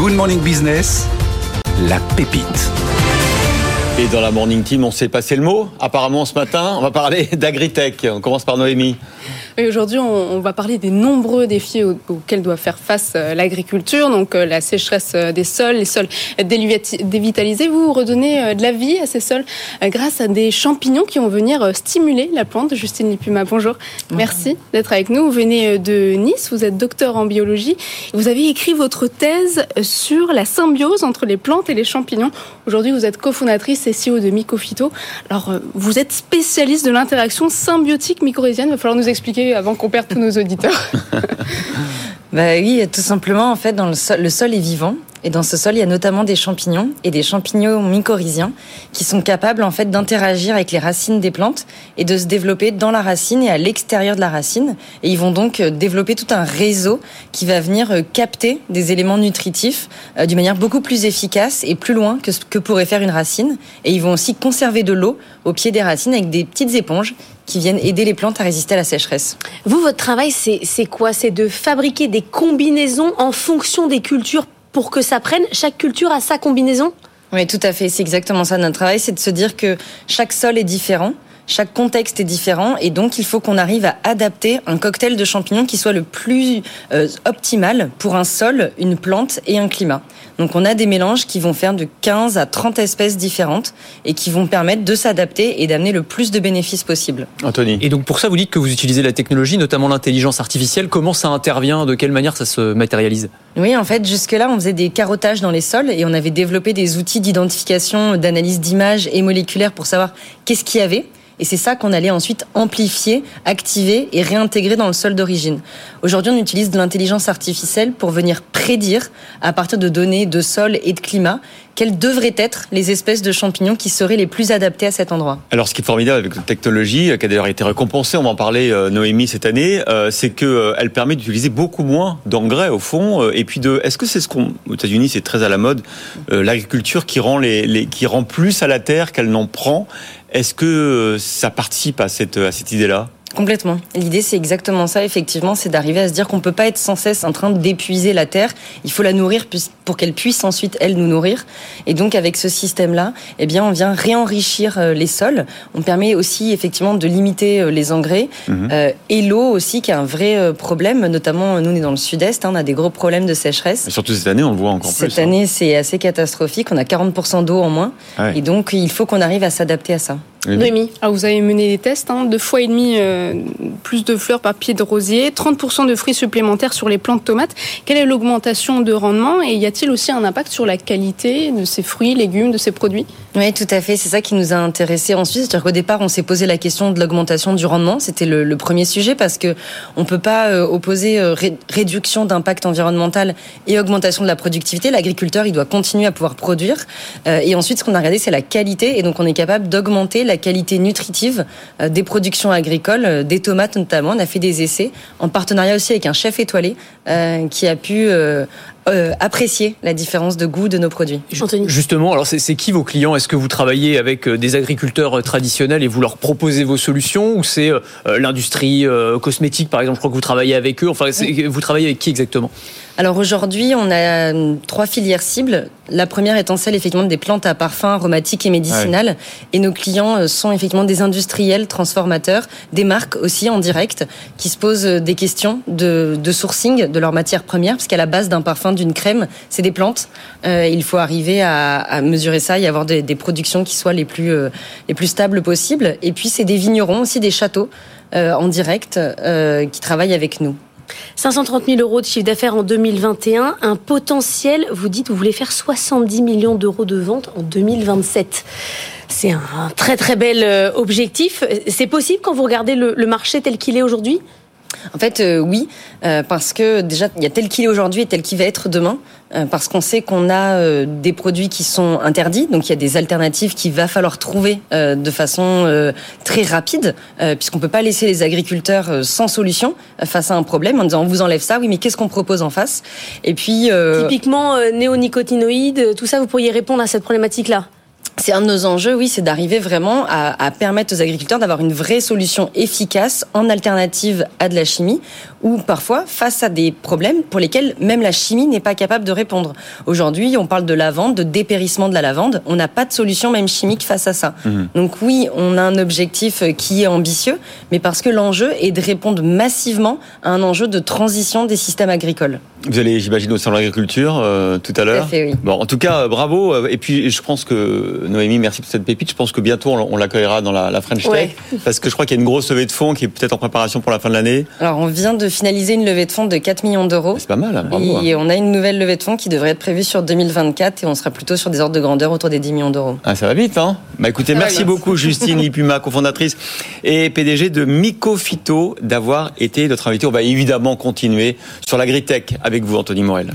Good Morning Business, la pépite. Et dans la Morning Team, on s'est passé le mot. Apparemment, ce matin, on va parler d'agritech. On commence par Noémie. Aujourd'hui, on, va parler des nombreux défis auxquels doit faire face euh, l'agriculture. Donc, euh, la sécheresse euh, des sols, les sols dévitalisés. Vous redonnez de la vie à ces sols grâce à des champignons qui vont venir stimuler la plante. Justine Lipuma, bonjour. Merci d'être avec nous. Vous venez de Nice, vous êtes docteur en biologie. Vous avez écrit votre thèse sur la symbiose entre les plantes et les champignons. Aujourd'hui, vous êtes cofondatrice et CEO de Mycophyto. Alors, vous êtes spécialiste de l'interaction symbiotique mycorhizienne. Il va falloir nous expliquer avant qu'on perde tous nos auditeurs Bah oui, tout simplement, en fait, le sol, le sol est vivant. Et dans ce sol, il y a notamment des champignons et des champignons mycorhiziens qui sont capables en fait d'interagir avec les racines des plantes et de se développer dans la racine et à l'extérieur de la racine. Et ils vont donc euh, développer tout un réseau qui va venir euh, capter des éléments nutritifs euh, d'une manière beaucoup plus efficace et plus loin que ce que pourrait faire une racine. Et ils vont aussi conserver de l'eau au pied des racines avec des petites éponges qui viennent aider les plantes à résister à la sécheresse. Vous, votre travail, c'est quoi? C'est de fabriquer des combinaisons en fonction des cultures pour que ça prenne Chaque culture a sa combinaison? Oui, tout à fait. C'est exactement ça. Notre travail, c'est de se dire que chaque sol est différent. Chaque contexte est différent et donc il faut qu'on arrive à adapter un cocktail de champignons qui soit le plus euh, optimal pour un sol, une plante et un climat. Donc on a des mélanges qui vont faire de 15 à 30 espèces différentes et qui vont permettre de s'adapter et d'amener le plus de bénéfices possible. Anthony. Et donc pour ça, vous dites que vous utilisez la technologie, notamment l'intelligence artificielle. Comment ça intervient? De quelle manière ça se matérialise? Oui, en fait, jusque-là, on faisait des carottages dans les sols et on avait développé des outils d'identification, d'analyse d'images et moléculaires pour savoir qu'est-ce qu'il y avait. Et c'est ça qu'on allait ensuite amplifier, activer et réintégrer dans le sol d'origine. Aujourd'hui, on utilise de l'intelligence artificielle pour venir prédire, à partir de données de sol et de climat, quelles devraient être les espèces de champignons qui seraient les plus adaptées à cet endroit? Alors, ce qui est formidable avec cette technologie, qui a d'ailleurs été récompensée, on va en parler, euh, Noémie, cette année, euh, c'est qu'elle euh, permet d'utiliser beaucoup moins d'engrais, au fond. et puis, est-ce que c'est ce qu'on, aux États-Unis, c'est très à la mode, l'agriculture qui rend plus à la terre qu'elle n'en prend? Est-ce que ça participe à cette idée-là? Complètement. L'idée, c'est exactement ça, effectivement, c'est d'arriver à se dire qu'on peut pas être sans cesse en train d'épuiser la terre. Il faut la nourrir pour qu'elle puisse ensuite, elle, nous nourrir. Et donc, avec ce système-là, eh bien, on vient réenrichir euh, les sols. On permet aussi, effectivement, de limiter euh, les engrais. Mhm. Euh, et l'eau aussi, qui est un vrai problème. Notamment, nous, on est dans le sud-est, hein, on a des gros problèmes de sécheresse. Et surtout cette année, on le voit encore cette plus. Cette année, c'est assez catastrophique. On a 40% d'eau en moins. Et donc, il faut qu'on arrive à s'adapter à ça. Noémie, ah, vous avez mené des tests, hein, deux fois et demi euh, plus de fleurs par pied de rosier, 30% de fruits supplémentaires sur les plantes de tomates. Quelle est l'augmentation de rendement et y a-t-il aussi un impact sur la qualité de ces fruits, légumes, de ces produits? Oui, tout à fait. C'est ça qui nous a intéressés ensuite. C'est-à-dire qu'au départ, on s'est posé la question de l'augmentation du rendement. C'était le, premier sujet parce que on peut pas euh, opposer euh, réduction d'impact environnemental et augmentation de la productivité. L'agriculteur, il doit continuer à pouvoir produire. et ensuite, ce qu'on a regardé, c'est la qualité. Et donc, on est capable d'augmenter la qualité nutritive euh, des productions agricoles, euh, des tomates notamment. On a fait des essais en partenariat aussi avec un chef étoilé euh, qui a pu apprécier la différence de goût de nos produits. Justement, alors c'est qui vos clients? Est-ce que vous travaillez avec des agriculteurs traditionnels et vous leur proposez vos solutions? Ou c'est l'industrie cosmétique par exemple? Je crois que vous travaillez avec eux. Enfin, vous travaillez avec qui exactement? Alors aujourd'hui, on a euh, trois filières cibles. La première étant celle effectivement des plantes à parfum aromatiques et médicinales. Et nos clients euh, sont effectivement des industriels, transformateurs, des marques aussi en direct qui se posent euh, des questions de, sourcing de leurs matières premières, parce qu'à la base d'un parfum, d'une crème, c'est des plantes. il faut arriver à, mesurer ça et avoir des, productions qui soient les plus, les plus stables possibles. Et puis c'est des vignerons aussi, des châteaux en direct qui travaillent avec nous. 530 000 euros de chiffre d'affaires en 2021, un potentiel, vous dites, vous voulez faire 70 millions d'euros de vente en 2027. C'est un très très bel euh, objectif. C'est possible quand vous regardez le marché tel qu'il est aujourd'hui? En fait, euh, oui, euh, parce que déjà, il y a tel qu'il est aujourd'hui et tel qu'il va être demain, euh, parce qu'on sait qu'on a des produits qui sont interdits, donc il y a des alternatives qu'il va falloir trouver de façon très rapide, puisqu'on peut pas laisser les agriculteurs sans solution face à un problème en disant on vous enlève ça, oui, mais qu'est-ce qu'on propose en face? Et puis typiquement néonicotinoïdes, tout ça, vous pourriez répondre à cette problématique-là c'est un de nos enjeux, oui, c'est d'arriver vraiment à, à, permettre aux agriculteurs d'avoir une vraie solution efficace en alternative à de la chimie, ou parfois face à des problèmes pour lesquels même la chimie n'est pas capable de répondre. Aujourd'hui, on parle de lavande, de dépérissement de la lavande, on n'a pas de solution même chimique face à ça. Mmh. Donc oui, on a un objectif qui est ambitieux, mais parce que l'enjeu est de répondre massivement à un enjeu de transition des systèmes agricoles. Vous allez, j'imagine, au salon de l'agriculture euh, tout à l'heure. Oui. Bon, en tout cas, bravo. Et puis, je pense que Noémie, merci pour cette pépite. Je pense que bientôt, on l'accueillera dans la, la French Tech, ouais. parce que je crois qu'il y a une grosse levée de fonds qui est peut-être en préparation pour la fin de l'année. Alors, on vient de finaliser une levée de fonds de 4 millions d'euros. C'est pas mal, hein, bravo. Et on a une nouvelle levée de fonds qui devrait être prévue sur 2024 et on sera plutôt sur des ordres de grandeur autour des 10 millions d'euros. Ah, ça va vite, hein? Bah, écoutez, merci beaucoup, Justine Lipuma, cofondatrice et PDG de Mycophyto, d'avoir été notre invité. On va évidemment continuer sur l'agritech avec vous, Anthony Morel.